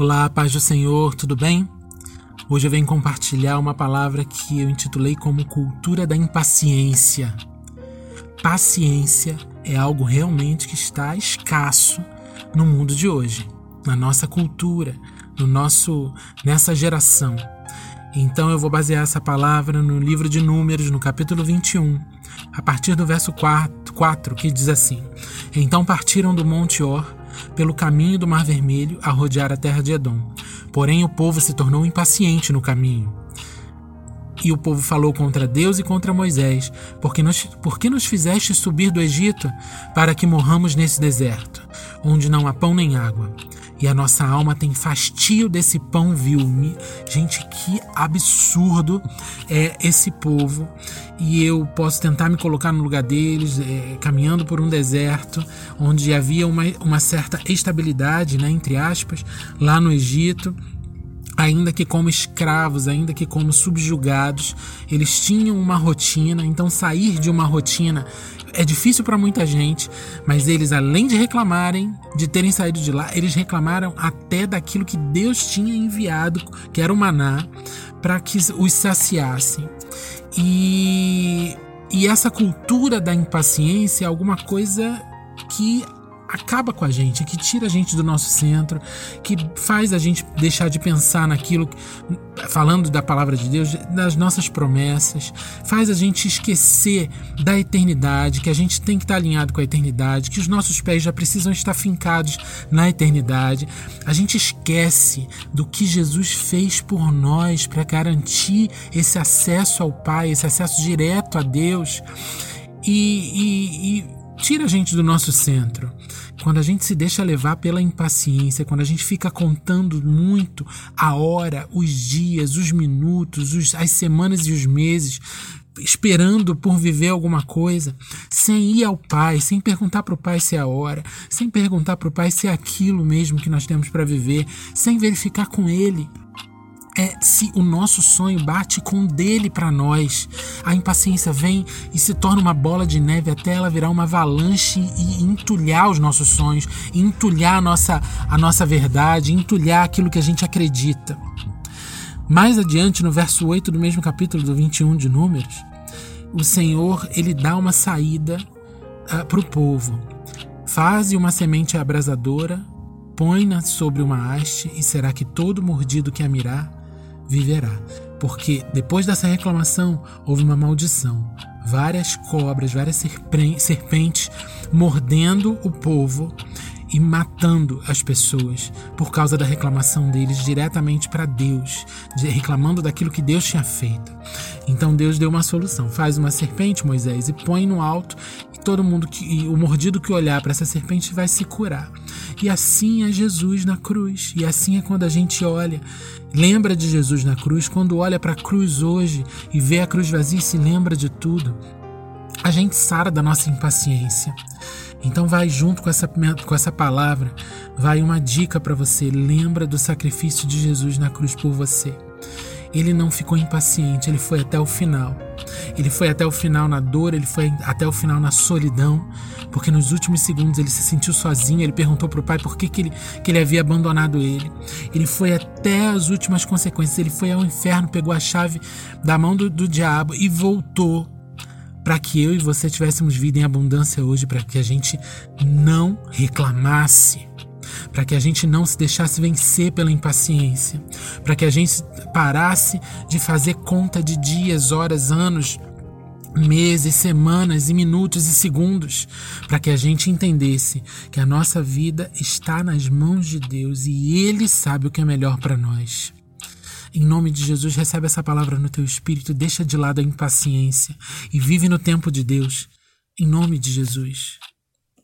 Olá, paz do Senhor, tudo bem? Hoje eu venho compartilhar uma palavra que eu intitulei como cultura da impaciência. Paciência é algo realmente que está escasso no mundo de hoje, na nossa cultura, no nosso nessa geração. Então eu vou basear essa palavra no livro de Números, no capítulo 21, a partir do verso 4, 4 que diz assim: Então partiram do Monte Or pelo caminho do Mar Vermelho a rodear a terra de Edom. Porém, o povo se tornou impaciente no caminho. E o povo falou contra Deus e contra Moisés: Porque nos, por que nos fizeste subir do Egito para que morramos nesse deserto, onde não há pão nem água? E a nossa alma tem fastio desse pão vil. Gente, que absurdo é esse povo. E eu posso tentar me colocar no lugar deles, é, caminhando por um deserto, onde havia uma, uma certa estabilidade, né, entre aspas, lá no Egito ainda que como escravos, ainda que como subjugados, eles tinham uma rotina, então sair de uma rotina é difícil para muita gente, mas eles, além de reclamarem de terem saído de lá, eles reclamaram até daquilo que Deus tinha enviado, que era o maná, para que os saciassem. E, e essa cultura da impaciência é alguma coisa que acaba com a gente, que tira a gente do nosso centro, que faz a gente deixar de pensar naquilo, falando da palavra de Deus, das nossas promessas, faz a gente esquecer da eternidade, que a gente tem que estar alinhado com a eternidade, que os nossos pés já precisam estar fincados na eternidade. A gente esquece do que Jesus fez por nós para garantir esse acesso ao Pai, esse acesso direto a Deus. e, e, e tira a gente do nosso centro. Quando a gente se deixa levar pela impaciência, quando a gente fica contando muito a hora, os dias, os minutos, os, as semanas e os meses, esperando por viver alguma coisa, sem ir ao Pai, sem perguntar para o Pai se é a hora, sem perguntar para o Pai se é aquilo mesmo que nós temos para viver, sem verificar com Ele é se o nosso sonho bate com o dele para nós. A impaciência vem e se torna uma bola de neve até ela virar uma avalanche e entulhar os nossos sonhos, entulhar a nossa, a nossa verdade, entulhar aquilo que a gente acredita. Mais adiante, no verso 8 do mesmo capítulo do 21 de Números, o Senhor ele dá uma saída uh, ah, para o povo. Faze uma semente abrasadora, põe-na sobre uma haste, e será que todo mordido que a mirar viverá. Porque depois dessa reclamação houve uma maldição. Várias cobras, várias serpentes mordendo o povo e matando as pessoas por causa da reclamação deles diretamente para Deus, reclamando daquilo que Deus tinha feito. Então Deus deu uma solução: faz uma serpente, Moisés, e põe no alto, todo mundo que o mordido que olhar para essa serpente vai se curar. E assim é Jesus na cruz, e assim é quando a gente olha Lembra de Jesus na cruz, quando olha para a cruz hoje e vê a cruz vazia e se lembra de tudo, a gente sara da nossa impaciência. Então vai junto com essa, com essa palavra, vai uma dica para você. Lembra do sacrifício de Jesus na cruz por você. Ele não ficou impaciente, ele foi até o final. Ele foi até o final na dor, ele foi até o final na solidão, porque nos últimos segundos ele se sentiu sozinho. Ele perguntou para o pai por que, que, ele, que ele havia abandonado ele. Ele foi até as últimas consequências. Ele foi ao inferno, pegou a chave da mão do, do diabo e voltou para que eu e você tivéssemos vida em abundância hoje, para que a gente não reclamasse para que a gente não se deixasse vencer pela impaciência, para que a gente parasse de fazer conta de dias, horas, anos, meses, semanas e minutos e segundos, para que a gente entendesse que a nossa vida está nas mãos de Deus e Ele sabe o que é melhor para nós. Em nome de Jesus, recebe essa palavra no teu espírito, deixa de lado a impaciência e vive no tempo de Deus. Em nome de Jesus.